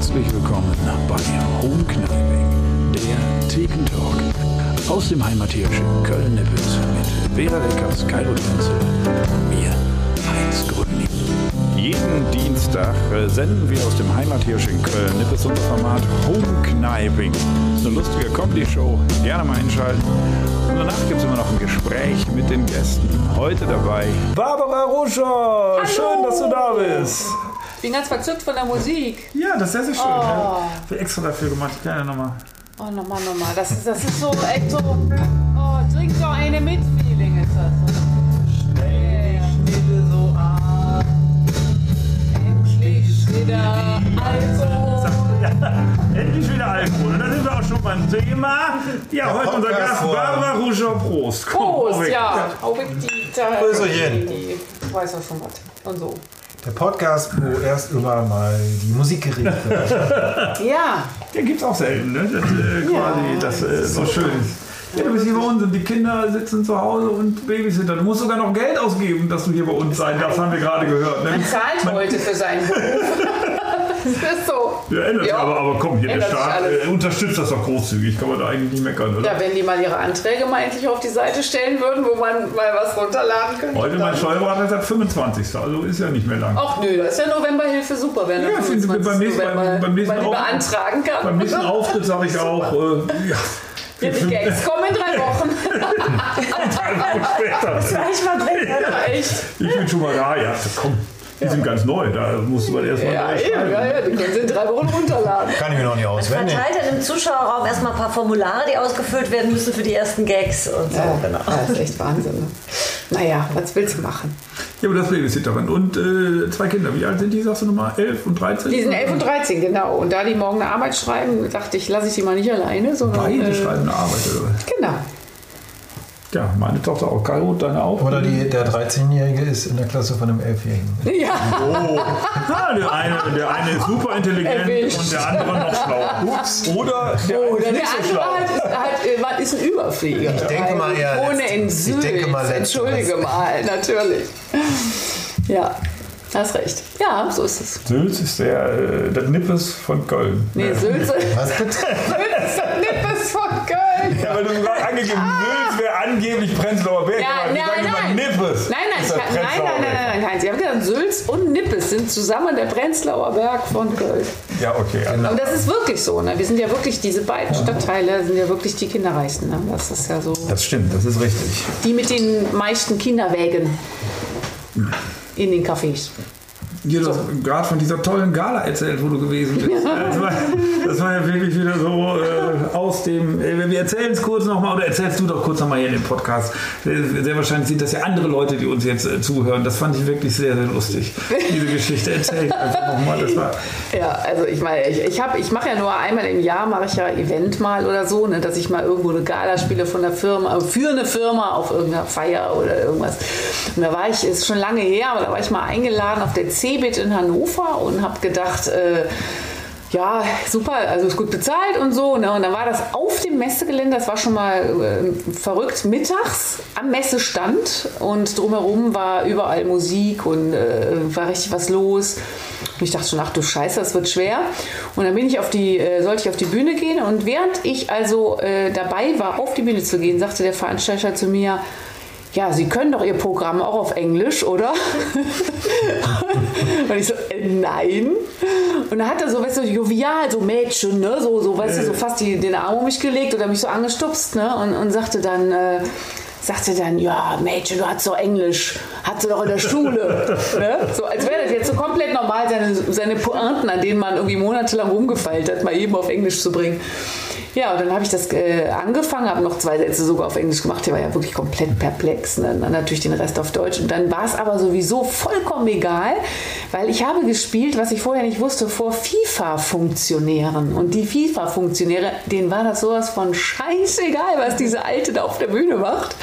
Herzlich willkommen bei Home Kniving, der Thekentalk aus dem heimatierischen Köln-Nippes mit Vera Leckers, Kairo Tänze und mir, Heinz Grüning. Jeden Dienstag äh, senden wir aus dem heimatierischen Köln-Nippes unser Format Home Kniving. Das ist eine lustige Comedy-Show, gerne mal einschalten. Und danach gibt es immer noch ein Gespräch mit den Gästen. Heute dabei Barbara Ruscher. Schön, dass du da bist. Ich bin ganz verzückt von der Musik. Ja, das ist sehr, sehr schön. Oh. Ja. Hab ich extra dafür gemacht. Ich kann ja nochmal. Oh, nochmal, nochmal. Das ist, das ist so echt so. Oh, trink doch eine mit, Feeling ist das. Schnitte so an. Endlich wieder Alkohol. Ja, endlich wieder Alkohol. Und da sind wir auch schon beim Thema. Ja, heute unser Gast vor- Barbara Ruscher. Prost. Prost, Auweg. ja. Auch mit die, die, die weiß auch schon was. Und so. Der Podcast, wo erst immer mal die Musik geredet wird. Ja, Den gibt's auch selten, ne? Das, äh, quasi, das äh, so schön ist. Ja, du bist hier bei uns und die Kinder sitzen zu Hause und Babysitter. Du musst sogar noch Geld ausgeben, dass du hier bei uns sein darfst, haben wir gerade gehört. Ne? man zahlt heute für seinen Beruf. das ist so. Ja, ändert sich, Ja. aber, aber komm, hier der Ändert sich Staat äh, unterstützt das doch großzügig. Kann man da eigentlich nicht meckern, oder? Ja, wenn die mal ihre Anträge mal endlich auf die Seite stellen würden, wo man mal was runterladen könnte. Heute mein Steuerberater sagt 25. Also ist ja nicht mehr lang. Ach nö, das ist ja Novemberhilfe super, wenn Ja, wir beim nächsten- beim- beim nächsten man die Auf- beantragen kann. Beim nächsten Auftritt sage ich auch, äh, ja, Ja, die Gags kommen in drei Wochen. drei Wochen später. Gleich mal bringen, ja, echt. Ich bin schon mal da, ja, komm. Die sind ganz neu, da musst du mal erstmal Ja, eben, ja, ja, die können sie in drei Wochen runterladen. Kann ich mir noch nicht auswendig. Verteilt er im Zuschauerraum erstmal ein paar Formulare, die ausgefüllt werden müssen für die ersten Gags und so. genau. Das ist echt Wahnsinn. Ne? Naja, was willst du machen? Ja, aber das ist Babysitterin. Und äh, zwei Kinder, wie alt sind die, sagst du nochmal? 11 und 13? Die sind 11 und 13, genau. Und da die morgen eine Arbeit schreiben, dachte ich, lasse ich die mal nicht alleine, sondern. Beide äh, schreiben eine Arbeit, oder? Genau. Ja, meine Tochter auch. Caro, deine auch? Oder die, der 13-Jährige ist in der Klasse von einem 11-Jährigen. Ja, Ah, der eine, der eine ist super intelligent Erwischt. und der andere noch schlau. Ups. Oder der eine der ist nicht so andere schlau. halt ist, halt, ist ein Überflieger. Ich denke mal eher Ohne in Ich denke mal. Entschuldige mal, natürlich. Ja, hast recht. Ja, so ist es. Sülz ist der, äh, der Nippes von Köln. Nee, ist Was bitte? Köln. Ja, weil du gerade angegeben Sülz wäre angeblich Prenzlauer Berg. Ja, nein, nein. Nippes. Nein, nein, ich, nein, nein, nein, nein, nein. Sie haben gesagt, Sülz und Nippes sind zusammen der Prenzlauer Berg von Köln. Ja, okay. Aber das ist wirklich so. Ne? Wir sind ja wirklich, diese beiden Stadtteile sind ja wirklich die kinderreichsten. Ne? Das ist ja so. Das stimmt, das ist richtig. Die mit den meisten Kinderwägen in den Cafés. Du hast gerade von dieser tollen Gala erzählt, wo du gewesen bist. Das, war, das war ja wirklich wieder so äh, aus dem. Äh, wir erzählen es kurz nochmal, oder erzählst du doch kurz nochmal hier in dem Podcast. Äh, Sehr wahrscheinlich sind das ja andere Leute, die uns jetzt äh, zuhören. Das fand ich wirklich sehr, sehr lustig, diese Geschichte. Erzähl einfach nochmal. Das war. Ja, also ich meine, ich, ich, hab- ich mache ja nur einmal im Jahr, mache ich ja Event mal oder so, ne, dass ich mal irgendwo eine Gala spiele von der Firma, für eine Firma auf irgendeiner Feier oder irgendwas. Und da war ich, ist schon lange her, aber da war ich mal eingeladen auf der CeBIT in Hannover und habe gedacht, äh, ja, super, also ist gut bezahlt und so. Ne? Und dann war das auf dem Messegelände, das war schon mal äh, verrückt, mittags am Messestand und drumherum war überall Musik und äh, war richtig was los. Und ich dachte schon, ach du Scheiße, das wird schwer. Und dann bin ich auf die, äh, sollte ich auf die Bühne gehen und während ich also äh, dabei war, auf die Bühne zu gehen, sagte der Veranstalter zu mir, ja, Sie können doch Ihr Programm auch auf Englisch, oder? und ich so, äh, nein. Und dann hat er so, weißt du, jovial, so Mädchen, ne? so, so, weißt du, so fast die, den Arm um mich gelegt oder mich so angestupst ne? und, und sagte dann, äh, sagte dann, ja, Mädchen, du hast doch Englisch, hast du doch in der Schule. ne? So, als wäre das jetzt so komplett normal, seine, seine Pointen, an denen man irgendwie monatelang rumgefeilt hat, mal eben auf Englisch zu bringen. Ja, und dann habe ich das äh, angefangen, habe noch zwei Sätze sogar auf Englisch gemacht. Der war ja wirklich komplett perplex. Ne? Dann natürlich den Rest auf Deutsch. Und dann war es aber sowieso vollkommen egal, weil ich habe gespielt, was ich vorher nicht wusste, vor FIFA-Funktionären. Und die FIFA-Funktionäre, denen war das sowas von scheißegal, was diese Alte da auf der Bühne macht.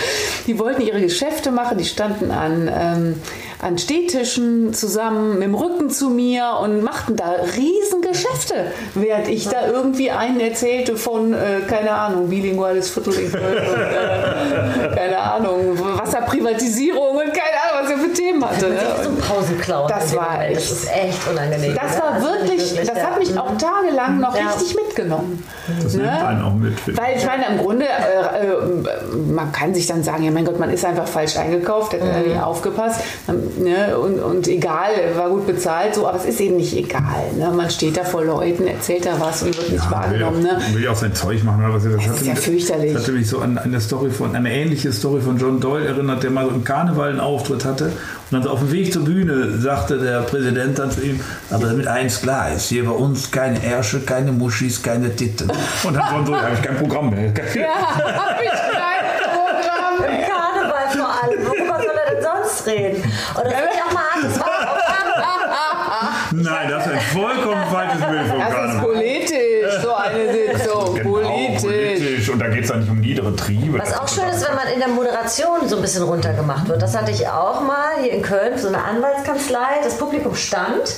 Die wollten ihre Geschäfte machen, die standen an, ähm, an Stehtischen zusammen mit dem Rücken zu mir und machten da riesen Geschäfte, während ich da irgendwie einen erzählte von, äh, keine Ahnung, bilinguales Viertel in Köln und, äh, keine Ahnung, Wasserprivatisierung und keine Ahnung, was er für Themen hatte. Ne? So Pausenclown. Das war echt- Das ist echt unangenehm. Das ne? war Also wirklich, das ja. hat mich auch tagelang noch Ja. richtig mitgenommen. Das nimmt Ne? einen auch mit. Weil ich meine, im Grunde, äh, äh, man kann sich dann sagen, ja mein Gott, man ist einfach falsch eingekauft, hat Mhm. nicht aufgepasst ähm, ne? und, und egal, war gut bezahlt, so, aber es ist eben nicht egal. Ne? Man steht da vor Leuten, erzählt da was und wird nicht ich. Will wahrgenommen. auch, Ne? will auch sein Zeug machen oder was. Das, ist ja fürchterlich. Das hatte mich so an eine Story von, eine ähnliche Story von John Doyle erinnert, der mal so im Karneval einen Auftritt hatte und dann so auf dem Weg zur Bühne sagte der Präsident dann zu ihm, aber damit eins klar ist, hier bei uns keine Ärsche, keine Muschis, keine Titten. Und dann Doyle, habe ich kein Programm mehr. Ja, hab ich kein Programm. Im Karneval vor allem. Worüber soll reden? Und das ich auch mal an. Das war auch Nein, das ist ein vollkommen falsches Bild vom Das ist politisch, so eine Sitzung. Genau, politisch. politisch. Und da geht es dann nicht um niedere Triebe. Was auch schön ist, wenn man in der Moderation so ein bisschen runtergemacht wird. Das hatte ich auch mal hier in Köln, so eine Anwaltskanzlei. Das Publikum stand.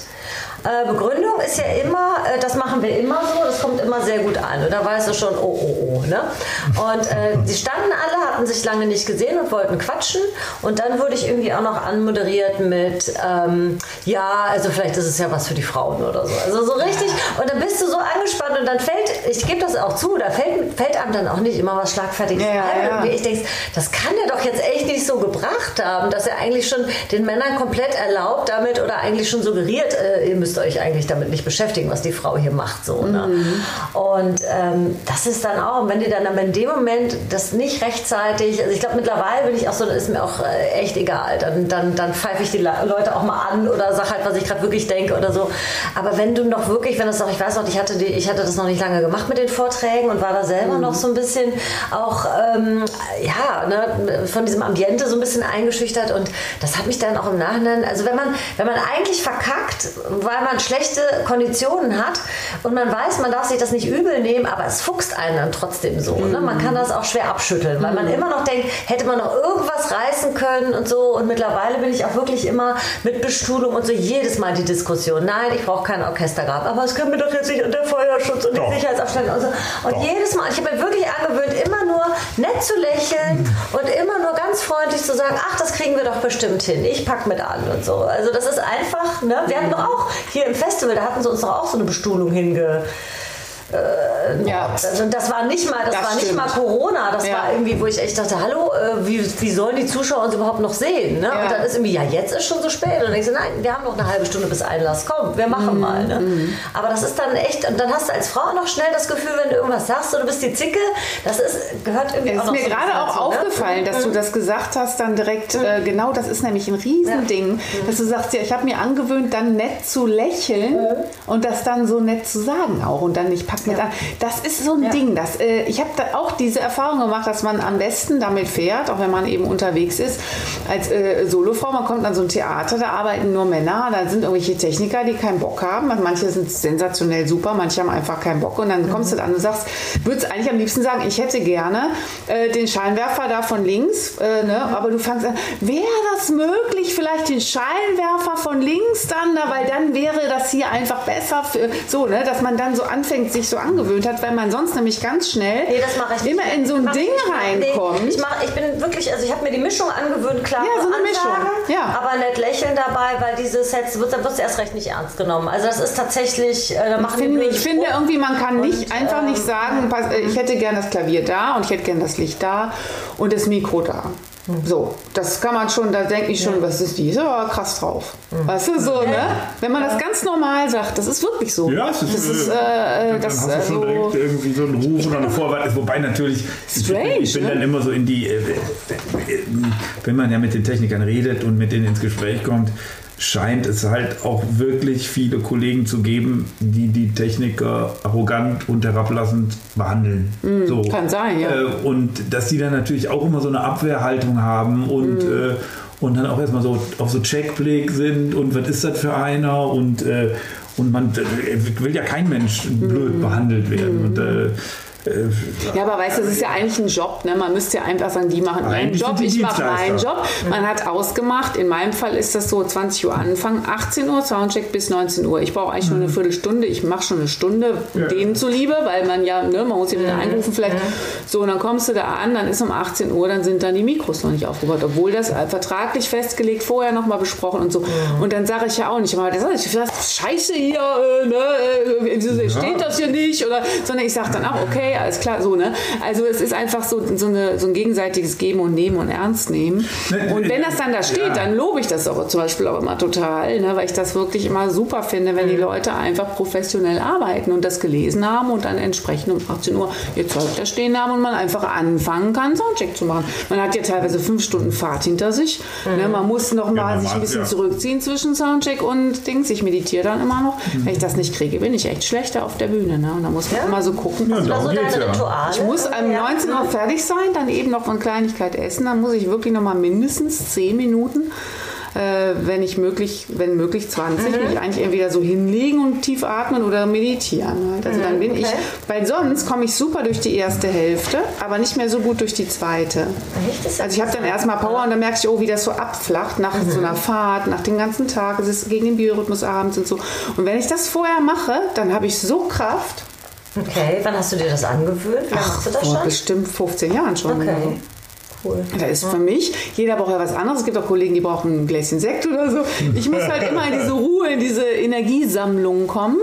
Äh, Begründung ist ja immer, äh, das machen wir immer so, das kommt immer sehr gut an. Und da weißt du schon, oh, oh, oh. Ne? Und äh, die standen alle, hatten sich lange nicht gesehen und wollten quatschen. Und dann wurde ich irgendwie auch noch anmoderiert mit, ähm, ja, also vielleicht ist es ja was für die Frauen oder so. Also so richtig. Und dann bist du so angespannt und dann fällt, ich gebe das auch zu, da fällt, fällt einem dann auch nicht immer was Schlagfertiges Ja, ja, ein. ja. Ich denke, das kann er doch jetzt echt nicht so gebracht haben, dass er eigentlich schon den Männern komplett erlaubt damit oder eigentlich schon suggeriert, äh, ihr müsst euch eigentlich damit nicht beschäftigen, was die Frau hier macht. So, ne? Mhm. Und ähm, das ist dann auch, wenn dir dann aber in dem Moment das nicht rechtzeitig, also ich glaube mittlerweile bin ich auch so, das ist mir auch äh, echt egal. Dann, dann, dann pfeife ich die Leute auch mal an oder sag halt, was ich gerade wirklich denke oder so. Aber wenn du noch wirklich, wenn das noch, ich weiß noch, ich hatte, die, ich hatte das noch nicht lange gemacht mit den Vorträgen und war da selber Mhm. noch so ein bisschen auch, ähm, ja, ne, von diesem Ambiente so ein bisschen eingeschüchtert und das hat mich dann auch im Nachhinein, also wenn man, wenn man eigentlich verkackt, weil man schlechte Konditionen hat und man weiß, man darf sich das nicht übel nehmen, aber es fuchst einen dann trotzdem so. Ne? Man kann das auch schwer abschütteln, weil man immer noch denkt, hätte man noch irgendwas reißen können und so und mittlerweile bin ich auch wirklich immer mit Bestuhlung und so jedes Mal die Diskussion, nein, ich brauche kein Orchestergrab, aber es können wir doch jetzt nicht unter Feuerschutz und die Sicherheitsabstände und so. Und Doch. jedes Mal, ich habe mir wirklich angewöhnt, immer nur nett zu lächeln und immer nur ganz freundlich zu sagen, ach, das kriegen wir doch bestimmt hin. Ich pack mit an und so. Also das ist einfach, ne? Wir hatten doch auch hier im Festival, da hatten sie uns doch auch so eine Bestuhlung hinge. Ja. Also das war nicht mal, das, Das war nicht mal Corona. Das Ja. war irgendwie, wo ich echt dachte, hallo, äh, wie, wie sollen die Zuschauer uns überhaupt noch sehen? Ne? Ja. Und dann ist irgendwie, ja, jetzt ist schon so spät. Und dann denkst du, nein, wir haben noch eine halbe Stunde bis Einlass. Komm, wir machen Mhm. mal. Ne? Aber das ist dann echt, und dann hast du als Frau noch schnell das Gefühl, wenn du irgendwas sagst, und du bist die Zicke, das ist, gehört irgendwie Es auch ist mir so gerade auch dazu, ne? aufgefallen, dass du das gesagt hast, dann direkt, äh, genau das ist nämlich ein Riesending, dass du sagst, ja, ich habe mir angewöhnt, dann nett zu lächeln und das dann so nett zu sagen auch und dann nicht pack mit an. Das ist so ein Ja. Ding, das, äh, ich habe da auch diese Erfahrung gemacht, dass man am besten damit fährt, auch wenn man eben unterwegs ist, als äh, Solofrau, man kommt an so ein Theater, da arbeiten nur Männer, da sind irgendwelche Techniker, die keinen Bock haben, manche sind sensationell super, manche haben einfach keinen Bock und dann kommst du dann und sagst, würdest eigentlich am liebsten sagen, ich hätte gerne äh, den Scheinwerfer da von links, äh, ne? aber du fangst an, wäre das möglich, vielleicht den Scheinwerfer von links dann, na, weil dann wäre das hier einfach besser, für, so, ne? dass man dann so anfängt, sich so angewöhnt hat, weil man sonst nämlich ganz schnell Nee, ich nicht. immer in so ein ich Ding nicht. Nee, reinkommt. ich, mach, ich bin wirklich, also ich habe mir die Mischung angewöhnt, klar. Ja, so eine Ansagen, Mischung, ja. Aber nicht lächeln dabei, weil diese Sets, wird, dann wirst du erst recht nicht ernst genommen. Also das ist tatsächlich, äh, da Ich machen die finde, ich finde irgendwie, man kann nicht Und, einfach nicht ähm, sagen, pass, äh, ich hätte gern das Klavier da und ich hätte gern das Licht da und das Mikro da. So, das kann man schon, da denke ich schon, was ist die? Ist aber krass drauf. Weißt du, so, ne? Wenn man das ganz normal sagt, das ist wirklich so. Ja, es ist, das ist, äh, äh, dann das, hast du schon äh, so, direkt irgendwie so einen Ruf oder eine Vorwahl. Wobei natürlich, Strange, ich bin ne? dann immer so in die, äh, wenn man ja mit den Technikern redet und mit denen ins Gespräch kommt, scheint es halt auch wirklich viele Kollegen zu geben, die die Techniker arrogant und herablassend behandeln. so. Hm, kann sein, ja. Äh, und dass die dann natürlich auch immer so eine Abwehrhaltung haben und Hm. äh, und dann auch erstmal so auf so Checkblick sind und was ist das für einer und, äh, und man äh, will ja kein Mensch blöd behandelt werden. Und äh, äh, Ja, aber weißt du, das ist ja eigentlich ein Job. Ne? Man müsste ja einfach sagen, die machen ihren Job, ich mache meinen. Job. Man hat ausgemacht, in meinem Fall ist das so 20 Uhr Anfang, 18 Uhr, Soundcheck bis 19 Uhr. Ich brauche eigentlich nur eine Viertelstunde. Ich mache schon eine Stunde denen zuliebe, weil man ja, ne, man muss ja wieder einrufen vielleicht. So, und dann kommst du da an, dann ist um 18 Uhr, dann sind dann die Mikros noch nicht aufgebaut, obwohl das äh, vertraglich festgelegt, vorher nochmal besprochen und so. Und dann sage ich ja auch nicht immer, das ist Scheiße hier, äh, ne, äh, steht das hier nicht? Oder, sondern ich sage dann auch, okay, alles klar, so, ne? Also es ist einfach so, so, eine, so ein gegenseitiges Geben und Nehmen und Ernst nehmen. Ne, Und wenn das dann da steht, ja. dann lobe ich das auch zum Beispiel auch immer total, ne? weil ich das wirklich immer super finde, wenn die Leute einfach professionell arbeiten und das gelesen haben und dann entsprechend um 18 Uhr ihr Zeug da stehen haben und man einfach anfangen kann, Soundcheck zu machen. Man hat ja teilweise fünf Stunden Fahrt hinter sich. Ne? Man muss noch mal man sich ein bisschen ja. zurückziehen zwischen Soundcheck und Dings. Ich meditiere dann immer noch. Wenn ich das nicht kriege, bin ich echt schlechter auf der Bühne. Ne? Und da muss man Ja? immer so gucken. Ja, Also ja. Rituale. Ich muss um Ja. 19 Uhr fertig sein, dann eben noch von Kleinigkeit essen. Dann muss ich wirklich noch mal mindestens 10 Minuten, äh, wenn ich möglich, wenn möglich 20, Mhm. mich eigentlich entweder so hinlegen und tief atmen oder meditieren. Halt. Also dann bin ich, Mhm, okay. weil sonst komme ich super durch die erste Hälfte, aber nicht mehr so gut durch die zweite. Echt? Also ich habe dann erstmal Power und dann merke ich, oh, wie das so abflacht nach so Mhm. einer Fahrt, nach dem ganzen Tag. Es ist gegen den Biorhythmus abends und so. Und wenn ich das vorher mache, dann habe ich so Kraft. Okay, wann hast du dir das angewöhnt? Hast du das vor schon? bestimmt 15 Jahren schon. Okay. Cool. Da ist für mich, jeder braucht ja was anderes. Es gibt auch Kollegen, die brauchen ein Gläschen Sekt oder so. Ich muss halt immer in diese Ruhe, in diese Energiesammlung kommen.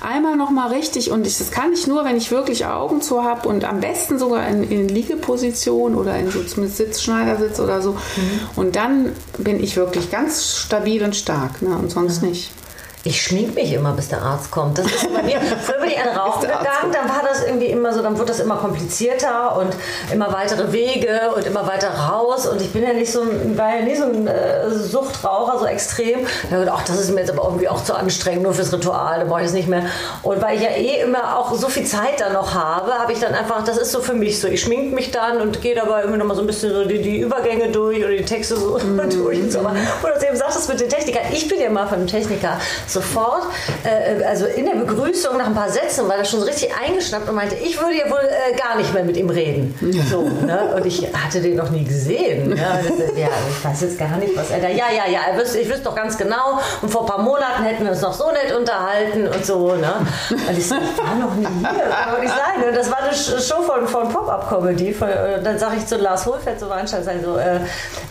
Einmal nochmal richtig. Und ich, das kann ich nur, wenn ich wirklich Augen zu habe und am besten sogar in, in Liegeposition oder in so zumindest Sitzschneidersitz oder so. Und dann bin ich wirklich ganz stabil und stark. Ne? Und sonst nicht. Ich schmink mich immer, bis der Arzt kommt. Das ist bei mir. Früher bin ich an Rauchen gegangen, dann war das irgendwie immer so, dann wurde das immer komplizierter und immer weitere Wege und immer weiter raus. Und ich bin ja nicht so ein, war ja nie so ein äh, Suchtraucher, so extrem. Da gedacht, ach, das ist mir jetzt aber irgendwie auch zu anstrengend, nur fürs Ritual, da brauche ich es nicht mehr. Und weil ich ja eh immer auch so viel Zeit dann noch habe, habe ich dann einfach, das ist so für mich so. Ich schmink mich dann und gehe dabei irgendwie nochmal so ein bisschen so die, die Übergänge durch oder die Texte so durch und so. Wo du das eben sagtest mit den Technikern, ich bin ja mal von einem Techniker sofort, äh, also in der Begrüßung nach ein paar Sätzen, war das schon so richtig eingeschnappt und meinte, ich würde ja wohl äh, gar nicht mehr mit ihm reden. So, ne? Und ich hatte den noch nie gesehen. Ne? Und, Ja, ich weiß jetzt gar nicht, was er da. Ja, ja, ja, er wüsste, ich wüsste doch ganz genau. Und vor ein paar Monaten hätten wir uns noch so nett unterhalten und so. Ne? Und ich so, ich war noch nie hier, das kann doch nicht sein. Und das war eine Show von, von Pop-Up-Comedy. Äh, Dann sage ich zu Lars Hohlfeld, so Veranstalter, sag ich so, äh,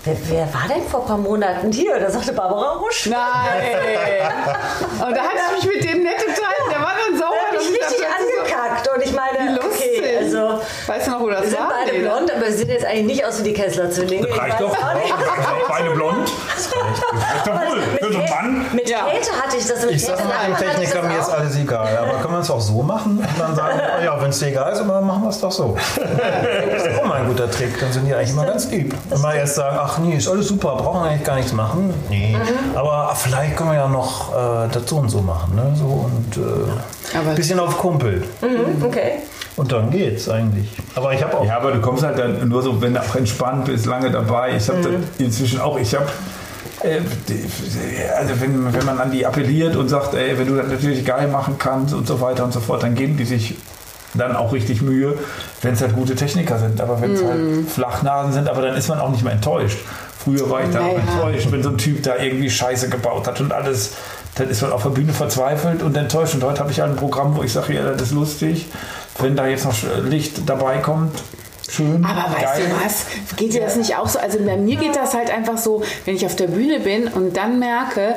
wer, wer war denn vor ein paar Monaten hier? Da sagte Barbara Rusch. Nein! Und da hatte ich mich mit dem nett unterhalten. Der war dann sauer. Dass bin ich richtig so- angekackt und ich meine, Okay, also Weißt du noch, wo das wir sind war? beide ne? blond, aber wir sehen jetzt eigentlich nicht aus wie die Kessler-Zwillinge. Ich Reicht doch. Beide blond. Das reicht doch wohl. Mit, Für so einen Mann. mit Ja. Käthe hatte ich das. Mit Ich sag Käthe mal, einem Lachmann hatte ich Techniker, das mir ist alles egal. Aber können wir es auch so machen und dann sagen, oh ja, wenn es dir egal ist, dann machen wir es doch so. Das ist auch mal ein guter Trick. Dann sind die eigentlich immer ganz lieb. Wenn wir erst sagen, ach nee, ist alles super, brauchen wir eigentlich gar nichts machen. Nee. Mhm. Aber vielleicht können wir ja noch äh, das so und so machen. Ne? So und äh, ein bisschen auf Kumpel. Mhm, Okay. Und dann geht's eigentlich. Aber ich habe auch. Ja, aber du kommst halt dann nur so, wenn du auch entspannt bist, lange dabei. Ich habe das inzwischen auch, ich habe, äh, also wenn, wenn man an die appelliert und sagt, ey, wenn du das natürlich geil machen kannst und so weiter und so fort, dann geben die sich dann auch richtig Mühe, wenn es halt gute Techniker sind. Aber wenn es halt Flachnasen sind, aber dann ist man auch nicht mehr enttäuscht. Früher war ich da auch Naja. enttäuscht, wenn so ein Typ da irgendwie Scheiße gebaut hat und alles. Dann ist man auf der Bühne verzweifelt und enttäuscht. Und heute habe ich halt ein Programm, wo ich sage, ja, das ist lustig. Wenn da jetzt noch Licht dabei kommt, schön. Aber weißt geil. du was? Geht dir das nicht auch so? Also bei mir geht das halt einfach so, wenn ich auf der Bühne bin und dann merke,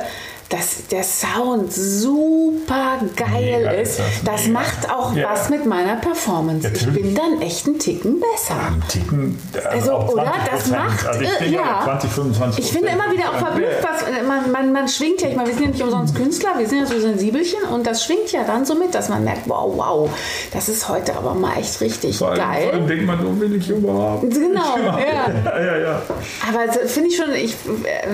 dass der Sound super geil Mega ist. das, mega. macht auch Ja. was mit meiner Performance. Ich Natürlich. bin dann echt einen Ticken besser. Ein Ticken, Also, auch oder? 20%. Das macht, Also ich äh, bin ja ja. 20, 25 Ich finde immer wieder auch verblüfft, was äh, man, man, man schwingt ja, ich meine, wir sind ja nicht umsonst Künstler, wir sind ja so Sensibelchen und das schwingt ja dann so mit, dass man merkt, wow, wow, das ist heute aber mal echt richtig Vor allem, vor allem geil. denkt man, so will ich überhaupt. Genau, ja. ja, ja, ja. Aber so finde ich schon, ich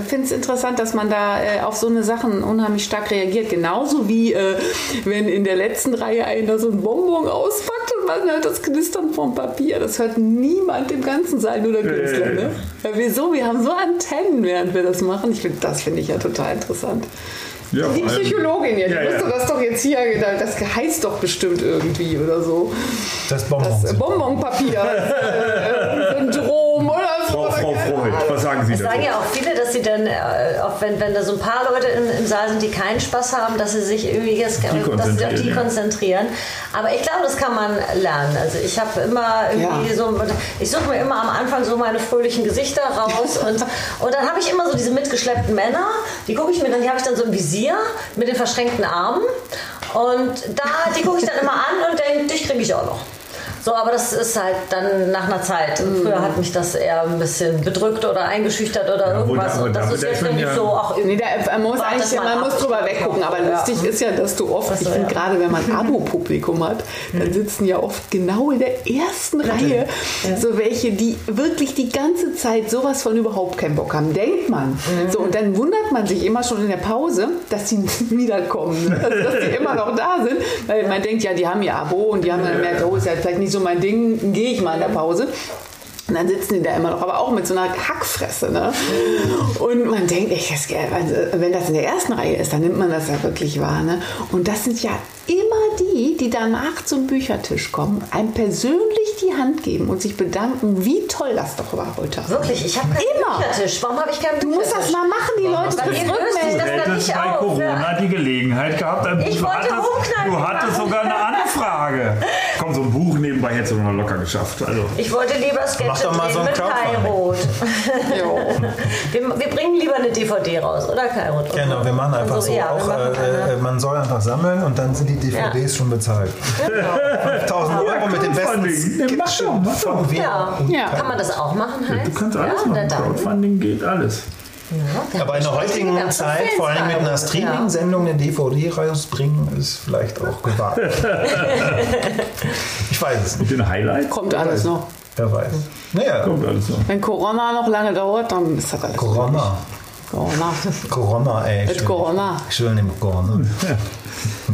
finde es interessant, dass man da äh, auf so eine Sachen unheimlich stark reagiert. Genauso wie äh, wenn in der letzten Reihe einer so ein Bonbon auspackt und man hört das Knistern vom Papier. Das hört niemand im ganzen Saal, nur der Künstler. ja, ja. Ne? Ja, wieso? Wir haben so Antennen, während wir das machen. Ich find, das finde ich ja total interessant. Ja, Die Psychologin hier, die Ja, ja. das doch jetzt hier, das heißt doch bestimmt irgendwie oder so. Das Bonbon. Das Bonbonpapier. äh, Syndrom oder Freud, was sagen Sie Es sagen dazu? ja auch viele, dass sie dann, äh, auch wenn, wenn da so ein paar Leute im, im Saal sind, die keinen Spaß haben, dass sie sich irgendwie jetzt, dass sie auf konzentrieren, die ja. konzentrieren. Aber ich glaube, das kann man lernen. Also ich habe immer irgendwie Ja. so, ich suche mir immer am Anfang so meine fröhlichen Gesichter raus und, und dann habe ich immer so diese mitgeschleppten Männer, die gucke ich mir dann, die habe ich dann so im Visier mit den verschränkten Armen und da, die gucke ich dann immer an und denke, dich kriege ich auch noch. So, aber das ist halt dann nach einer Zeit. Früher hat mich das eher ein bisschen bedrückt oder eingeschüchtert oder gut, irgendwas. Und das da- ist jetzt ja- so, ach, Nee, da, man muss eigentlich, man muss drüber weggucken, aber Ja. lustig ist ja, dass du oft, ich finde gerade, wenn man Abo-Publikum hat, dann sitzen ja oft genau in der ersten Reihe so welche, die wirklich die ganze Zeit sowas von überhaupt keinen Bock haben, denkt man. So, und dann wundert man sich immer schon in der Pause, dass sie wiederkommen, also, dass die immer noch da sind, weil man denkt, ja, die haben ihr Abo und die haben dann gemerkt, oh, ist ja vielleicht nicht so mein Ding, gehe ich mal in der Pause. Und dann sitzen die da immer noch, aber auch mit so einer Hackfresse. Ne? Und man denkt, das, also, wenn das in der ersten Reihe ist, dann nimmt man das ja wirklich wahr. Ne? Und das sind ja immer die, die danach zum Büchertisch kommen, einem persönlich die Hand geben und sich bedanken, wie toll das doch war heute. Abend. wirklich, ich habe keinen Immer. Büchertisch. Warum habe ich keinen Du musst das mal machen, die Leute löst sich das rückmelden. dann hättest nicht bei auf. Corona die Gelegenheit gehabt. Ich du wollte hattest, du hattest sogar eine Anfrage. Komm, so ein Buch nebenbei hättest du noch locker geschafft. Also, Ich wollte lieber Mach Sketche doch mal so ein Crowdfunding. Kairot. wir, wir bringen lieber eine DVD raus, oder Kairot? Genau, wir machen einfach Also, so ja, auch, machen äh, eine- äh, man soll einfach sammeln und dann sind die DVDs schon bezahlt. 5000 Euro mit dem besten doch. von. Ja. Ja. Kann man das auch machen, Heinz? du kannst alles ja, machen. Crowdfunding geht alles. Ja, Aber in der heutigen Zeit, vor allem mit einer. Streaming-Sendung eine DVD rausbringen, ist vielleicht auch gewagt. ich weiß es nicht, Mit den Highlights Kommt alles noch. Wer weiß. Naja, kommt alles noch. Wenn Corona noch lange dauert, dann ist das alles. Corona. Corona. Corona, ey. Mit. Corona. Schön im Corona.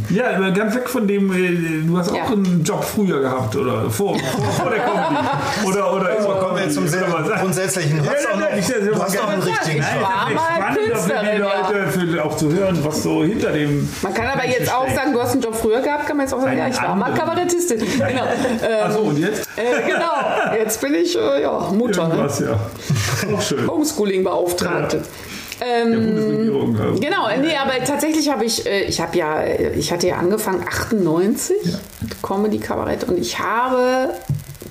Ja, aber ganz weg von dem, äh, du hast auch Ja. einen Job früher gehabt oder vor, vor, vor der Comedy. Oder, oder So, kommen wir jetzt zum was? grundsätzlichen. Du Ja, hast ja, auch ja, noch, ich- du hast ich- auch einen richtigen Job. war mal spannend auch für die Künstlerin, Leute, für, auch zu hören, was so hinter dem. Man kann aber jetzt auch sagen, du hast einen Job früher gehabt, kann man jetzt auch sagen, ja, ich war mal. Kabarettistin. Genau. Ähm, Achso, und jetzt? Äh, genau, jetzt bin ich äh, ja, Mutter, ne? Irgendwas, ja. Auch schön. Homeschooling-Beauftragte. Ähm, Der Bundesregierung. also. Genau, nee, aber tatsächlich habe ich, äh, ich habe ja, äh, ich hatte ja angefangen 98 mit Comedy Kabarett und ich habe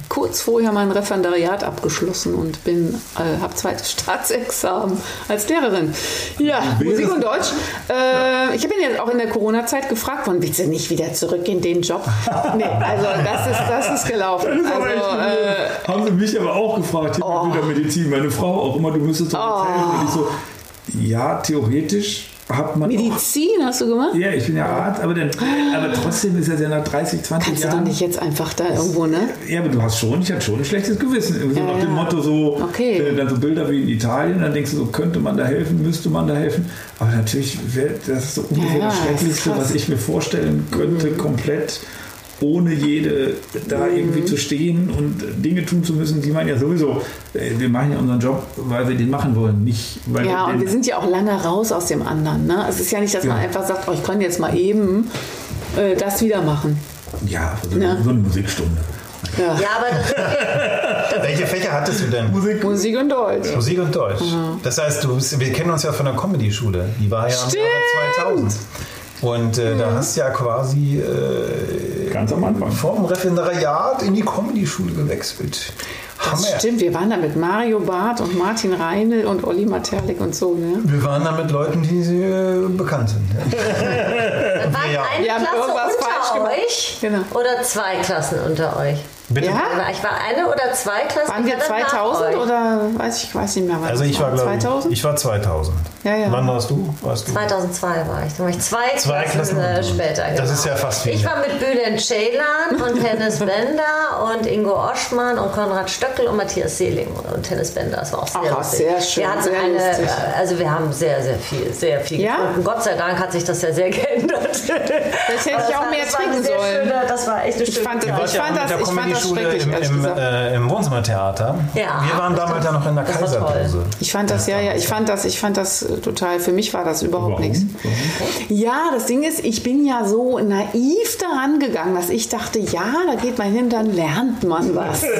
kurz vorher mein Referendariat abgeschlossen und bin, äh, habe zweites Staatsexamen als Lehrerin. Ja, Musik und Deutsch. Äh, ich habe ihn jetzt auch in der Corona-Zeit gefragt, wann willst du nicht wieder zurück in den Job? Nee, also das ist, das ist gelaufen. Das ist Also, äh, Haben sie mich aber auch gefragt, hier Oh. mit der Medizin. Meine Frau auch immer, du müsstest doch erzählen. Und ich so, ja, theoretisch hat man. auch- Medizin hast du gemacht? Ja, ich bin ja Arzt, aber, dann, aber trotzdem ist das ja nach 30, 20 Kannst du Jahren. doch nicht jetzt einfach da irgendwo, ne? Ja, aber du hast schon, ich hatte schon ein schlechtes Gewissen. So Ja, nach dem. Motto so, Okay. wenn du dann so Bilder wie in Italien, dann denkst du so, könnte man da helfen, müsste man da helfen. Aber natürlich wäre das so ungefähr Ja, das ist Schrecklichste, was ich mir vorstellen könnte, komplett ohne jede da Mhm. irgendwie zu stehen und Dinge tun zu müssen, die man ja sowieso, äh, wir machen ja unseren Job, weil wir den machen wollen, nicht weil Ja, wir und wir sind ja auch lange raus aus dem anderen. Ne? Es ist ja nicht, dass man Ja. einfach sagt, oh, ich kann jetzt mal eben äh, das wieder machen. ja, so, Ja. so eine Musikstunde. Ja. Ja, aber Welche Fächer hattest du denn? Musik. Musik und Deutsch. Musik und Deutsch. Das heißt, du, wir kennen uns ja von der Comedy-Schule. Die war ja im Stimmt. Jahre 2000. Und äh, da hast du ja quasi äh, Ganz am Anfang. vom Referendariat in die Comedy-Schule gewechselt. Hammer. Das stimmt, wir waren da mit Mario Barth und Martin Reinl und Olli Materlik und so. Ne? Wir waren da mit Leuten, die äh, bekannt sind. Ja. dann war Ja. eine Wir haben Klasse unter euch Genau. oder zwei Klassen unter euch? Bitte? Ja? Ich war eine oder zwei Klassen. Waren wir ich war dann nach 2000 euch. oder weiß ich weiß nicht mehr. wann Also ich war, glaube 2000? ich, ich war 2000. Ja, ja. Wann warst du? Warst du? 2002 war ich. Da war ich zwei, Zwei Klassen, Klassen äh, uns. später. Das genau. ist ja fast wie Ich war mit Bülent Ceylan und Hennes Bender und Ingo Oschmann und Konrad Stöckel und Matthias Seeling und Hennes Bender. Das war auch sehr Ach, lustig. sehr schön, Wir hatten sehr eine, lustig. also wir haben sehr, sehr viel, sehr viel Ja? getrunken. Gott sei Dank hat sich das ja sehr geändert. Das hätte ich auch mehr trinken sollen. das war echt eine Ich schöne fand, ich ja auch fand, das, ich fand das schrecklich, im, im, äh, im Wohnzimmertheater. Ja, Wir waren damals ja noch in der das war toll. Kaiserpose. Ich fand das, ja, ja, ich fand das, ich fand das total, für mich war das überhaupt Warum? nichts. Warum? Ja, das Ding ist, ich bin ja so naiv daran gegangen, dass ich dachte, ja, da geht man hin, dann lernt man was.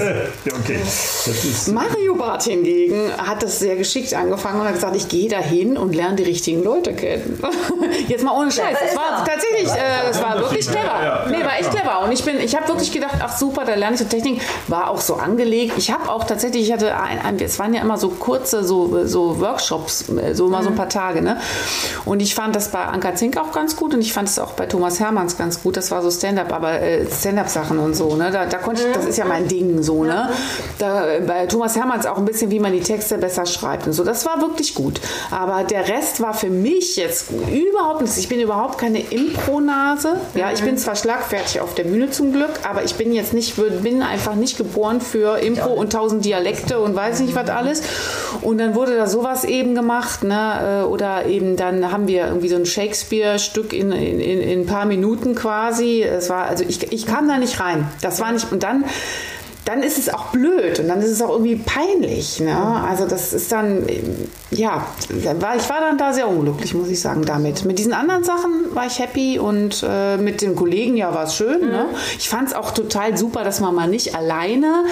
Ja, okay. Das ist, Mario Barth hingegen hat das sehr geschickt angefangen und hat gesagt, ich gehe dahin und lerne die richtigen Leute kennen. Jetzt mal ohne Scheiß. Ist war tatsächlich, äh, es war wirklich clever. Nee, war echt clever. Und ich bin, ich habe wirklich gedacht, ach super, da lerne ich so Technik. War auch so angelegt. Ich habe auch tatsächlich, ich hatte ein, ein, es waren ja immer so kurze so, so Workshops, so immer so ein paar Tage. Ne? Und ich fand das bei Anka Zink auch ganz gut und ich fand es auch bei Thomas Hermanns ganz gut. Das war so Stand-up, aber äh, Stand-up-Sachen und so. Ne? Da, da konnte ich, das ist ja mein Ding so. Ne? Da, bei Thomas Hermanns auch ein bisschen, wie man die Texte besser schreibt und so. Das war wirklich gut. Aber der Rest war für mich jetzt überhaupt nichts. Ich bin überhaupt keine Impro-Nase. Ja, ich bin zwar schlagfertig auf der Bühne zum Glück, aber ich bin jetzt nicht, bin einfach nicht geboren für Impro und tausend Dialekte und weiß nicht was alles. Und dann wurde da sowas eben gemacht, ne? Äh, Oder eben dann haben wir irgendwie so ein Shakespeare-Stück in, in, in, in ein paar Minuten quasi. Es war, also ich, ich kam da nicht rein. Das war nicht, und dann dann ist es auch blöd und dann ist es auch irgendwie peinlich. Ne? Also das ist dann, ja, ich war dann da sehr unglücklich, muss ich sagen, damit. Mit diesen anderen Sachen war ich happy und äh, mit den Kollegen, ja, war es schön. Ne? Ich fand es auch total super, dass man mal nicht alleine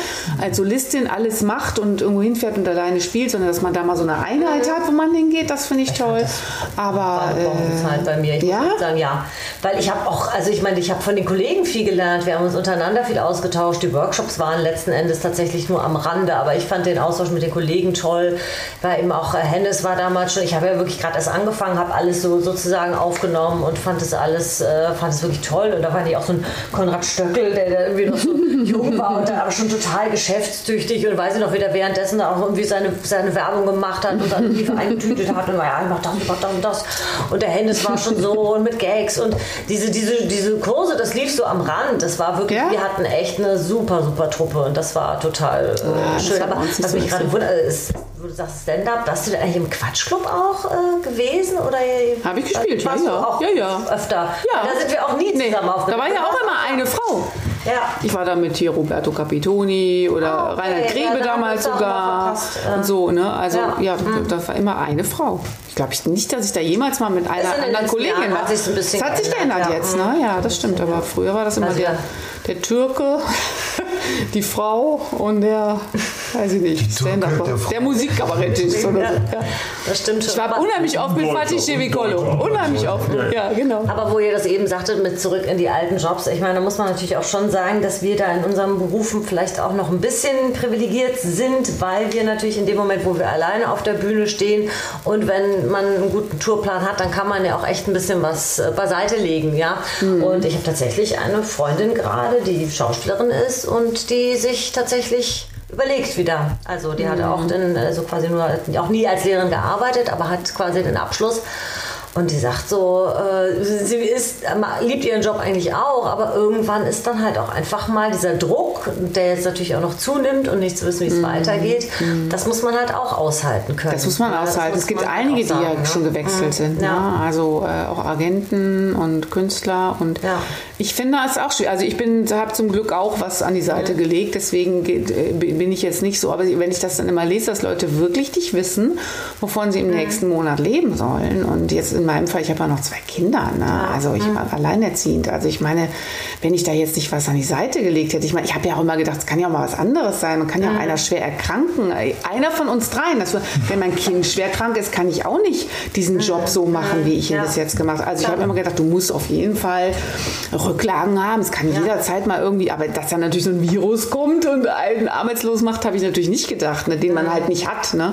als Solistin alles macht und irgendwo hinfährt und alleine spielt, sondern dass man da mal so eine Einheit hat, wo man hingeht. Das finde ich toll. Aber war äh, bei mir. Ich ja? muss sagen, ja. Weil ich habe auch, also ich meine, ich habe von den Kollegen viel gelernt. Wir haben uns untereinander viel ausgetauscht. Die Workshops waren letzten Endes tatsächlich nur am Rande, aber ich fand den Austausch mit den Kollegen toll. War eben auch, äh, Hennes war damals schon, ich habe ja wirklich gerade erst angefangen, habe alles so sozusagen aufgenommen und fand es alles, äh, fand es wirklich toll. Und da fand ich auch so ein Konrad Stöckel, der, der irgendwie noch so jung war und der aber schon total geschäftstüchtig und weiß ich noch, wie der währenddessen auch irgendwie seine, seine Werbung gemacht hat und dann Briefe eingetütet hat und war ja, ich mach das, ich mach das und das. Und der Hennes war schon so und mit Gags und diese, diese, diese Kurse, das lief so am Rand. Das war wirklich, Ja? wir hatten echt eine super, super Truppe und das war total äh, das schön. Aber was mich gerade wundert, ist, du sagst Stand-up, warst du da eigentlich im Quatschclub auch äh, gewesen? Oder Hab ich gespielt, ja, du ja. Auch Ja, ja. Öfter. Ja. Da sind wir auch nie Nee, zusammen da war ja auch immer eine Frau. Ja. Ich war da mit hier Roberto Capitoni oder Ah, okay. Reinhard Ja, Grebe wir damals sogar ja. und so, ne? Also Ja. ja, da war immer eine Frau. Ich glaube ich nicht, dass ich da jemals mal mit einer anderen Kollegin war. hat ein bisschen das hat sich geändert, geändert ja. jetzt, ne? Ja, das stimmt. Aber früher war das immer Also der, ja. der Türke, die Frau und der, weiß ich nicht, Türke, Stand-Up. der Musikkabarettist oder so. Ja, Ja. das stimmt schon. Ich war Aber- unheimlich oft mit Fatih Chevicolo. Unheimlich oft. Ja, genau. Aber wo ihr das eben sagtet, mit zurück in die alten Jobs, ich meine, da muss man natürlich auch schon sagen, dass wir da in unseren Berufen vielleicht auch noch ein bisschen privilegiert sind, weil wir natürlich in dem Moment, wo wir alleine auf der Bühne stehen und wenn man einen guten Tourplan hat, dann kann man ja auch echt ein bisschen was äh, beiseite legen, ja. Und ich habe tatsächlich eine Freundin gerade, die Schauspielerin ist und die sich tatsächlich überlegt wieder. Also die hat auch den, also quasi nur auch nie als Lehrerin gearbeitet, aber hat quasi den Abschluss. Und die sagt so, äh, sie ist, liebt ihren Job eigentlich auch, aber irgendwann ist dann halt auch einfach mal dieser Druck, der jetzt natürlich auch noch zunimmt und nicht zu wissen, wie es weitergeht, das muss man halt auch aushalten können. Das muss man aushalten. muss Es gibt einige, die sagen, ja ne? schon gewechselt sind. Ja. Ne? Also äh, auch Agenten und Künstler. Und Ja. Ich finde es auch schwierig. Also ich bin, habe zum Glück auch was an die Seite gelegt. Deswegen äh, bin ich jetzt nicht so. Aber wenn ich das dann immer lese, dass Leute wirklich nicht wissen, wovon sie im nächsten Monat leben sollen. Und jetzt in meinem Fall, ich habe ja noch zwei Kinder. Ne? Also ich war alleinerziehend. Also ich meine, wenn ich da jetzt nicht was an die Seite gelegt hätte, ich meine, ich habe ja auch immer gedacht, es kann ja auch mal was anderes sein. Man kann ja auch einer schwer erkranken. Einer von uns dreien. Das, wenn mein Kind schwer krank ist, kann ich auch nicht diesen Job so machen, wie ich ihn Ja. bis jetzt gemacht habe. Also ich habe immer gedacht, du musst auf jeden Fall Rücklagen haben. Es kann jederzeit mal irgendwie, aber dass dann natürlich so ein Virus kommt und einen arbeitslos macht, habe ich natürlich nicht gedacht, ne, den man halt nicht hat. Ne?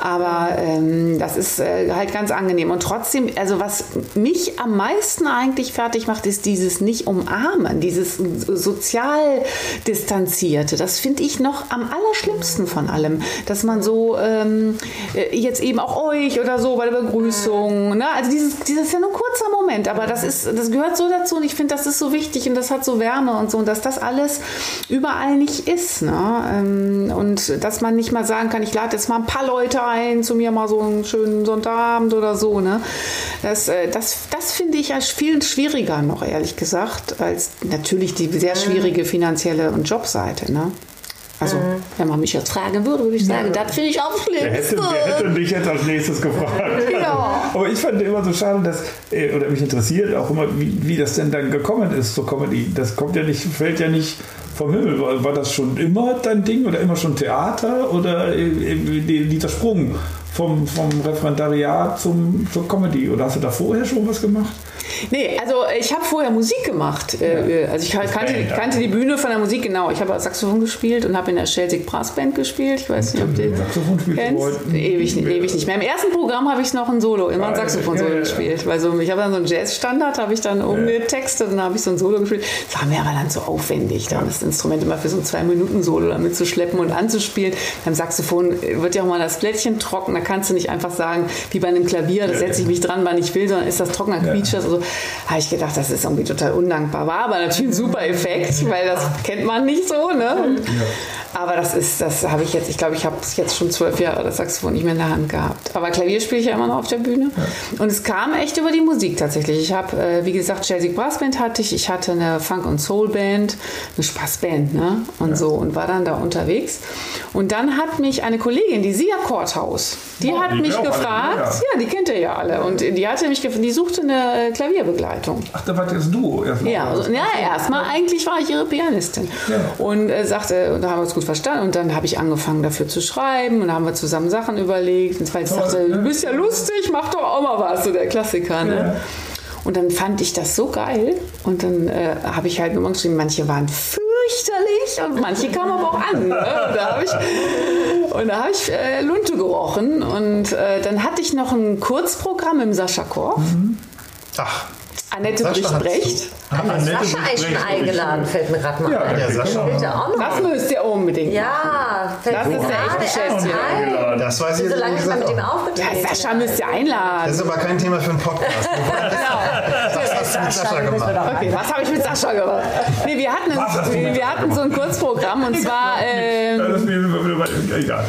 Aber ähm, das ist äh, halt ganz angenehm. Und trotzdem, also was mich am meisten eigentlich fertig macht, ist dieses nicht umarmen, dieses sozial distanzierte. Das finde ich noch am allerschlimmsten von allem, dass man so ähm, äh, jetzt eben auch euch oder so bei der Begrüßung, ne? also dieses, dieses ist ja nur ein kurzer Moment, aber das ist, das gehört so dazu und ich finde, das ist so wichtig und das hat so Wärme und so und dass das alles überall nicht ist, ne? Ähm, und dass man nicht mal sagen kann, ich lade jetzt mal ein paar Leute ein zu mir mal so einen schönen Sonntagabend oder so, ne? Das, äh, das, das finde ich als viel schwieriger noch, ehrlich gesagt, als natürlich die sehr schwierige finanzielle und Jobseite, ne? Also, wenn man mich jetzt fragen würde, würde ich sagen, das finde ich am Wer hätte, schlimmsten. wer hätte dich jetzt als nächstes gefragt? Ja. Aber ich fand immer so schade, dass, äh, oder mich interessiert auch immer, wie, wie das denn dann gekommen ist zur Comedy. Das kommt ja nicht, fällt ja nicht vom Himmel. War, war das schon immer dein Ding oder immer schon Theater oder äh, äh, dieser Sprung vom, vom Referendariat zum, zur Comedy? Oder hast du da vorher schon was gemacht? Nee, also ich habe vorher Musik gemacht. Äh, Also ich kannte, kannte die Bühne von der Musik, genau. Ich habe Saxophon gespielt und habe in der Schelsig Brass Band gespielt. Ich weiß nicht, ob du Saxophon kennst. Ewig, nicht- ewig nicht mehr. Im ersten Programm habe ich noch ein Solo, immer ein Saxophon-Solo ja, ja, ja. gespielt. Weil so, ich habe dann so einen Jazz-Standard, habe ich dann umgetextet und dann habe ich so ein Solo gespielt. Das war mir aber dann so aufwendig, dann das Instrument immer für so ein Zwei-Minuten-Solo damit zu schleppen und anzuspielen. Beim Saxophon wird ja auch mal das Blättchen trocken, kannst du nicht einfach sagen, wie bei einem Klavier, das setze ich mich dran, wann ich will, sondern ist das trockener, quietscht das. Also habe ich gedacht, das ist irgendwie total undankbar. War aber natürlich ein super Effekt, weil das kennt man nicht so, ne? Aber das ist, das habe ich jetzt, ich glaube, ich habe es jetzt schon zwölf Jahre das Saxophon nicht mehr in der Hand gehabt. Aber Klavier spiele ich ja immer noch auf der Bühne. Und es kam echt über die Musik tatsächlich. Ich habe, äh, wie gesagt, Chelsea Brass Band hatte ich, ich hatte eine Funk- und Soul-Band, eine Spaßband, ne? Und so und war dann da unterwegs. Und dann hat mich eine Kollegin, die Sia Korthaus, die Oh, hat die mich gefragt, ja, die kennt ihr ja alle. Und die hatte mich gefragt, die suchte eine äh, Klavierbegleitung. Ach, da war das Duo erstmal. Ja, also, ja erstmal eigentlich war ich ihre Pianistin. Und äh, sagte, da haben wir uns gut verstanden. Und dann habe ich angefangen dafür zu schreiben und da haben wir zusammen Sachen überlegt. Und zwar ich sagte, du bist ja lustig, mach doch auch mal was, so der Klassiker. Ne? Und dann fand ich das so geil. Und dann äh, habe ich halt Nummern geschrieben, manche waren fürchterlich und manche kamen aber auch an. Ne? Und da habe ich, und da hab ich äh, Lunte gerochen. Und äh, dann hatte ich noch ein Kurzprogramm im Sascha Korf. Ach, Annette Bricht-Brecht. Annette Sascha eigentlich schon eingeladen, fällt mir gerade mal Ja, ein. der Sascha. Bitte auch noch. Das müsst ihr unbedingt. Ja, fällt Das mir ist der gerade echte erst ein. das weiß ich So jetzt lange ehrlich ist man mit auch. aufgetreten. Ja, Sascha müsst ihr Das einladen. ist aber kein Thema für einen Podcast. Was hast du mit Sascha gemacht? Okay, was habe ich mit Sascha gemacht? Nee, wir hatten, ein, wir hatten so ein Kurzprogramm und zwar, Ja, ähm,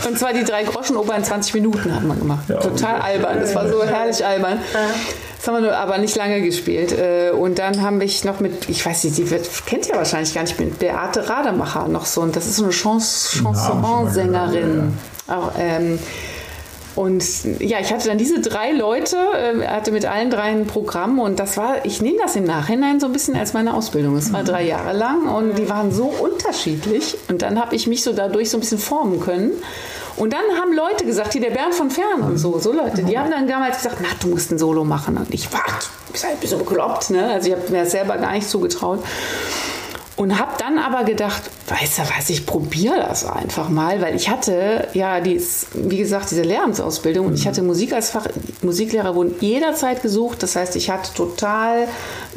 und zwar die drei Groschen Oper in 20 Minuten hat man gemacht. Ja, Total albern. Das war so herrlich albern. Das haben wir aber nicht lange gespielt. Äh, Und dann haben wir noch mit, ich weiß nicht, die wird, kennt ihr wahrscheinlich gar nicht, mit Beate Rademacher noch so. Und das ist so eine Chans Chansonsängerin. Auch, ähm, und ja, ich hatte dann diese drei Leute, äh, hatte mit allen drei ein Programm und das war, ich nehme das im Nachhinein so ein bisschen als meine Ausbildung. Es war drei Jahre lang und die waren so unterschiedlich und dann habe ich mich so dadurch so ein bisschen formen können. Und dann haben Leute gesagt, hier der Bernd von Fern und so, so Leute, die haben dann damals gesagt, na, du musst ein Solo machen. Und ich, was? Ich sag, bist du bekloppt, ne? Also ich habe mir das selber gar nicht zugetraut. Und habe dann aber gedacht, weißt du was, ich probiere das einfach mal, weil ich hatte ja, die, wie gesagt, diese Lehramtsausbildung und ich hatte Musik als Fach, Musiklehrer wurden jederzeit gesucht. Das heißt, ich hatte total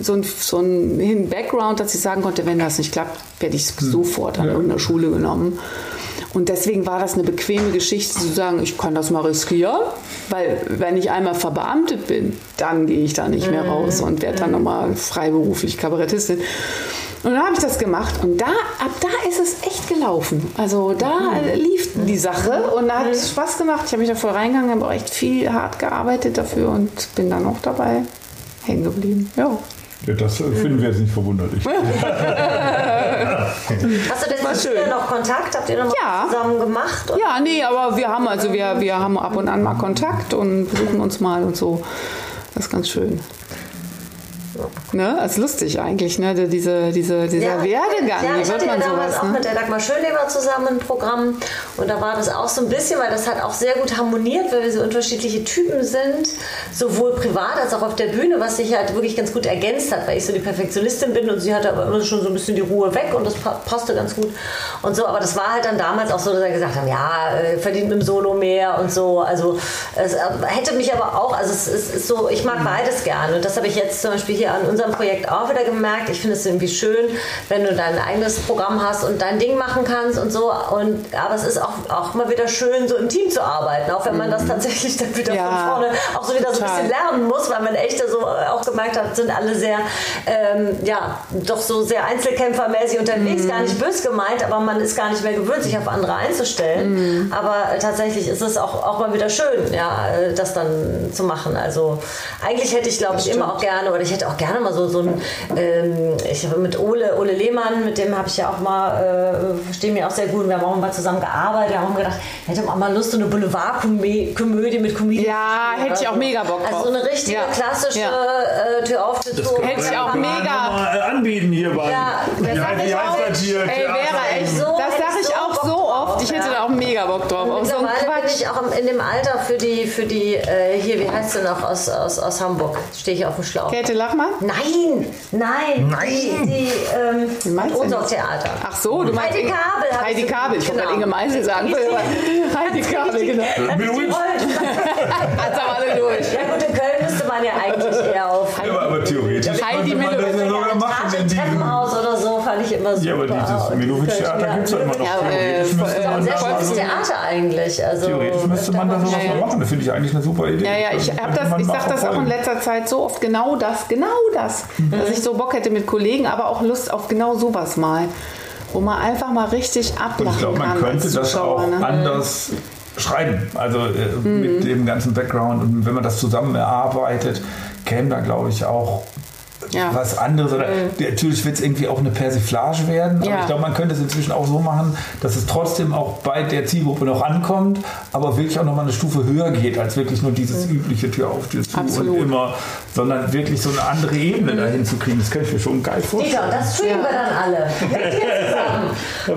so ein, so ein Background, dass ich sagen konnte, wenn das nicht klappt, werde ich sofort an irgendeiner Schule genommen. Und deswegen war das eine bequeme Geschichte zu sagen, ich kann das mal riskieren, weil wenn ich einmal verbeamtet bin, dann gehe ich da nicht mehr raus und werde dann nochmal freiberuflich Kabarettistin. Und dann habe ich das gemacht und da, ab da ist es echt gelaufen. Also da lief die Sache und da hat es Spaß gemacht. Ich habe mich da voll reingegangen, habe auch echt viel hart gearbeitet dafür und bin dann auch dabei hängen geblieben. Ja. Ja, das finden wir jetzt nicht verwunderlich. Hast du denn mit noch Kontakt? Habt ihr noch Ja. zusammen gemacht? Ja, nee, aber wir haben also wir, wir haben ab und an mal Kontakt und besuchen uns mal und so. Das ist ganz schön. Ne? Das ist lustig eigentlich, ne? Diese, diese, dieser Ja, Werdegang, ja, ich hatte ja damals sowas? auch Ne? mit der Dagmar Schönleber zusammen ein Programm und da war das auch so ein bisschen, weil das hat auch sehr gut harmoniert, weil wir so unterschiedliche Typen sind, sowohl privat als auch auf der Bühne, was sich halt wirklich ganz gut ergänzt hat, weil ich so die Perfektionistin bin und sie hatte aber immer schon so ein bisschen die Ruhe weg und das pa- passte ganz gut und so, aber das war halt dann damals auch so, dass wir gesagt haben, ja, äh, verdient mit dem Solo mehr und so, also es äh, hätte mich aber auch, also es ist so, ich mag beides gerne und das habe ich jetzt zum Beispiel hier an unserem Projekt auch wieder gemerkt, ich finde es irgendwie schön, wenn du dein eigenes Programm hast und dein Ding machen kannst und so. Und, aber es ist auch, auch mal wieder schön, so im Team zu arbeiten, auch wenn man das tatsächlich dann wieder Ja, von vorne auch so wieder so ein total. bisschen lernen muss, weil man echt so auch gemerkt hat, sind alle sehr, ähm, ja, doch so sehr einzelkämpfermäßig unterwegs, gar nicht bös gemeint, aber man ist gar nicht mehr gewöhnt, sich auf andere einzustellen. Aber äh, tatsächlich ist es auch, auch mal wieder schön, ja, äh, das dann zu machen. Also eigentlich hätte ich, glaube ich, immer auch gerne, oder ich hätte auch auch gerne mal so, so ein, ähm, ich habe mit Ole, Ole Lehmann, mit dem habe ich ja auch mal, äh, verstehe mich auch sehr gut, wir haben auch mal zusammen gearbeitet, wir haben gedacht, hätte auch mal Lust, so eine Boulevardkomödie mit Comedians. Ja, hätte ich auch mega Bock Also drauf. so eine richtige Ja. klassische Ja. äh, Tür auf, Tür zu. Hätte ich auch mega- mal, äh, anbieten hier bei. Ja, das wie sag ich auch. Ey, wäre echt so. Das sage ich auch so drauf, oft. Ich hätte ja. da auch mega Bock drauf. Auf so ich auch im- in dem Alter für die, für die äh, hier, wie heißt sie noch, aus, aus, aus Hamburg. Stehe ich auf dem Schlauch. Käthe Lachmann? Nein, nein. Nein. Die, die ähm, unser? Theater. Ach so, du meinst Heidi Kabel Heidi ich so- Kabel. Ich wollte genau. gerade Inge Meisel sagen. Heidi Kabel, genau. Hat's aber alle durch. Ja gut, in Köln müsste man ja eigentlich eher auf Ja, aber, aber theoretisch Heidi könnte man das ja sogar machen in im fand ich immer super. Ja, aber dieses ja, gibt es ja immer noch. Ja, äh, Theoretisch müsste äh, man Sehr das machen. Theater eigentlich. Also, Theoretisch müsste man da sowas mal machen. Das finde ich eigentlich eine super Idee. Ja, ja, ich das, man ich mal sag das auch in letzter Zeit so oft genau das, genau das, dass ich so Bock hätte mit Kollegen, aber auch Lust auf genau sowas mal, wo man einfach mal richtig Und ablachen ich glaube, man kann könnte das auch ne? anders schreiben. Also äh, Mhm. mit dem ganzen Background und wenn man das zusammen erarbeitet, käme da, glaube ich, auch Ja. was anderes. Oder natürlich wird es irgendwie auch eine Persiflage werden, aber Ja. ich glaube, man könnte es inzwischen auch so machen, dass es trotzdem auch bei der Zielgruppe noch ankommt, aber wirklich auch nochmal eine Stufe höher geht, als wirklich nur dieses übliche Tür auf, Tür zu Absolut. und immer, sondern wirklich so eine andere Ebene dahin zu kriegen. Das könnte ich mir schon geil vorstellen. Dieter, das streamen wir dann alle.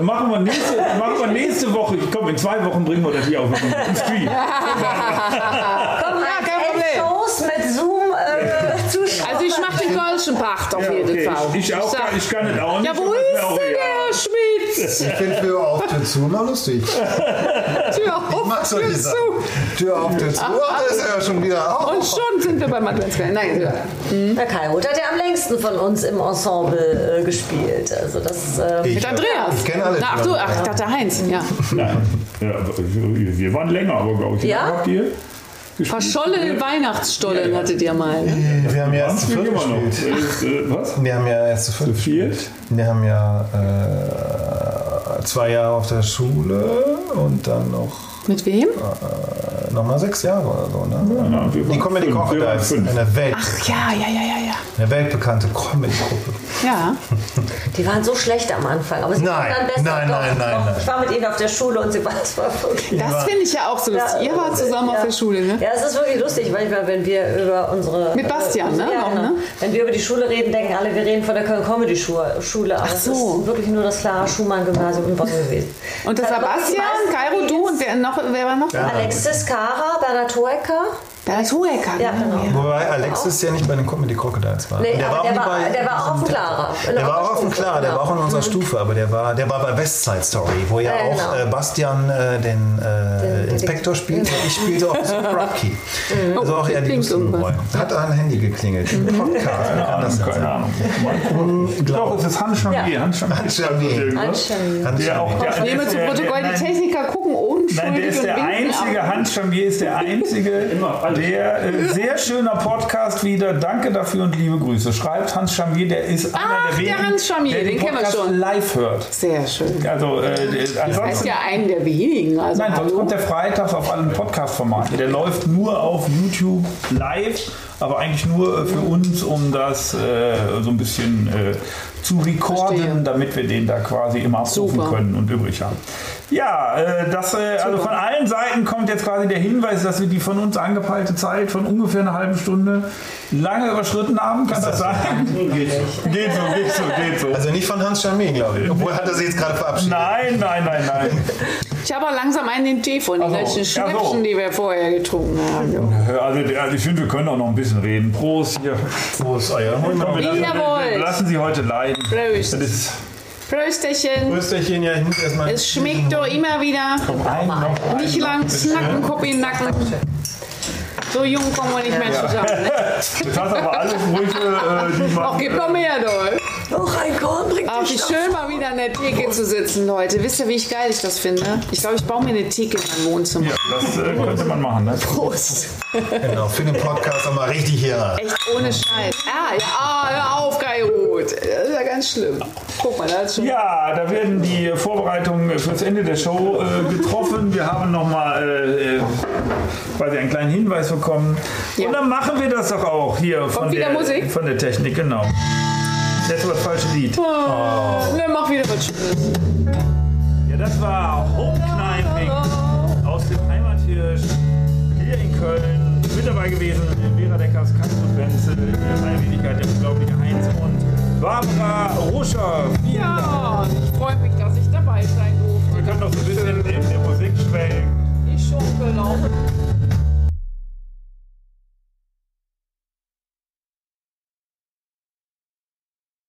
Machen wir nächste, machen wir nächste Woche, ich komm, in zwei Wochen bringen wir das hier auf den Stream. Komm, Ja, kein Problem. Shows mit Zoom äh. Also ich mache den Kölschen Pacht auf Ja, jeden okay. Fall. Ich, ich auch, gar- ich kann es auch nicht. ja, wo ist ist denn der Schmitz? Ich finde Tür auf, Tür zu mal lustig. Tür auf, Tür zu. Tür auf, Tür zu. Ach, da ist er ja schon wieder auf. Und schon sind wir beim Adventskalender. Nein, ja. Der Kai Roth hat ja am längsten von uns im Ensemble äh, gespielt. Also das äh, Ich- mit Andreas. Ich kenne alle. Na, ach du, ach, ich dachte Heinz. Ja. Nein. Ja, wir waren länger, aber glaube ich. Ja? Habt ihr? Verschollene Weihnachtsstollen hattet ihr mal. Ne? Wir haben ja erst zu viert gespielt. Äh, äh, was? Wir haben ja erst zu viert. viert? Wir haben ja äh, zwei Jahre auf der Schule und dann noch, Mit wem? äh, noch mal sechs Jahre oder so. Ne? Ja, wir Die Comedy waren Crocodiles, fünf. eine, Welt, Ach ja, ja, ja, ja, ja. eine weltbekannte Comedy-Gruppe. Ja. die waren so schlecht am Anfang. Aber sie Nein, waren dann besser. nein, Doch, nein, nein, nein. Ich war mit ihnen auf der Schule und sie waren es war wirklich. Das finde ich ja auch so lustig. Ihr wart zusammen auf der Schule, ne? Ja, es ist wirklich lustig, manchmal, wenn wir über unsere. Mit Bastian, ne? Ja, Noch, genau. ne? Wenn wir über die Schule reden, denken alle, wir reden von der Köln Comedy Schule. Aber Ach es so. ist wirklich nur das Clara Schumann Gymnasium in Bonn gewesen. Und das war Bastian, Kairo, du und wer, noch, wer war noch? Alexis Kara, Bernhard Hoeker. Da ist Hoeker. Ja, ne? genau. Wobei Alexis ja nicht bei den Comedy Crocodiles war. Nee, der war auch der war- bei der war auch auf dem Clara. Der war auch auf dem Clara, der war auch in unserer Stufe, aber der war, der war bei West Side Story, wo ja Ja, auch genau. äh, Bastian äh, den äh, Inspektor spielte. Ich spielte auch so Rocky. Also auch eher die klingt lustigen irgendwas. Rollen. Hat ein Handy geklingelt. Podcast. Wer kann das Keine? Ahnung. Doch, es ist Hans Chamier. Ja. Hans Chamier. Hans Chamier. Irgendwas. Hans Chamier. Hans Der auch Chamier. der, Ich nehme der- zu der- Protokoll, nein, die Techniker gucken unschuldig Nein, der ist der einzige, Hans Chamier ist der einzige, der äh, sehr schöner Podcast wieder. Danke dafür und liebe Grüße. Schreibt Hans Chamier, der ist einer Ach, der der wenigen, Hans Chamier, der den, den kennen wir Podcast schon. live hört. Sehr schön. Also, äh, Das heißt ja einen der wenigen. Also nein, sonst kommt der freitags auf allen Podcast-Formaten. Der läuft nur auf YouTube live, aber eigentlich nur äh, für uns, um das äh, so ein bisschen äh, zu recorden, Verstehe. damit wir den da quasi immer abrufen Super. können und übrig haben. Ja, äh, das, äh, also von allen Seiten kommt jetzt quasi der Hinweis, dass wir die von uns angepeilte Zeit von ungefähr einer halben Stunde lange überschritten haben. Kann das sein? Geht so, geht so, geht so, geht so. Also nicht von Hans Chamier, glaube ich. Obwohl hat er sich jetzt gerade verabschiedet. Nein, nein, nein, nein. Ich habe auch langsam einen den Tee von den so, letzten ja, so. Schnäppchen, die wir vorher getrunken haben. Also, also ich finde, wir können auch noch ein bisschen reden. Prost hier. Prost, Jawohl. wir lassen Sie heute leiden. Prost. Das Prösterchen. Prösterchen, ja, ich muss erstmal. Es schmeckt doch immer wieder. ein noch. Nicht lang snacken, Kopf in den Nacken. So jung kommen wir nicht mehr zusammen. Ne? Jetzt hast aber alle Sprüche, äh, die Ach, man. gib noch mehr, doch. Noch ein Korn bringt Ach, wie schön mal wieder an der Theke zu sitzen, Leute. Wisst ihr, wie ich geil ich das finde? Ich glaube, ich baue mir eine Theke in mein Wohnzimmer. Ja, das äh, könnte man machen. Ne? Prost. Genau, für den Podcast nochmal richtig hier. Echt ohne Scheiß. Ah, ja, ah, hör auf, Kairo. Gut. Das ist ja ganz schlimm. Guck mal, da ist schon. Ja, da werden die Vorbereitungen fürs Ende der Show äh, getroffen. Wir haben nochmal äh, äh, quasi einen kleinen Hinweis bekommen. Ja. Und dann machen wir das doch auch hier von der, Musik? von der Technik, genau. Jetzt war das falsche Lied. Oh, ne, mach wieder was Schönes. Ja, das war Homeknifing aus dem Heimathirsch hier in Köln. Mit dabei gewesen Vera Deckers, Kasput Wenzel, in der Freiwilligkeit der unglaubliche Heinz und Barbara Ruscher. Ja, ich freue mich, dass ich dabei sein durfte. Wir können noch so ein bisschen in der Musik schwelgen. Ich schon, genau.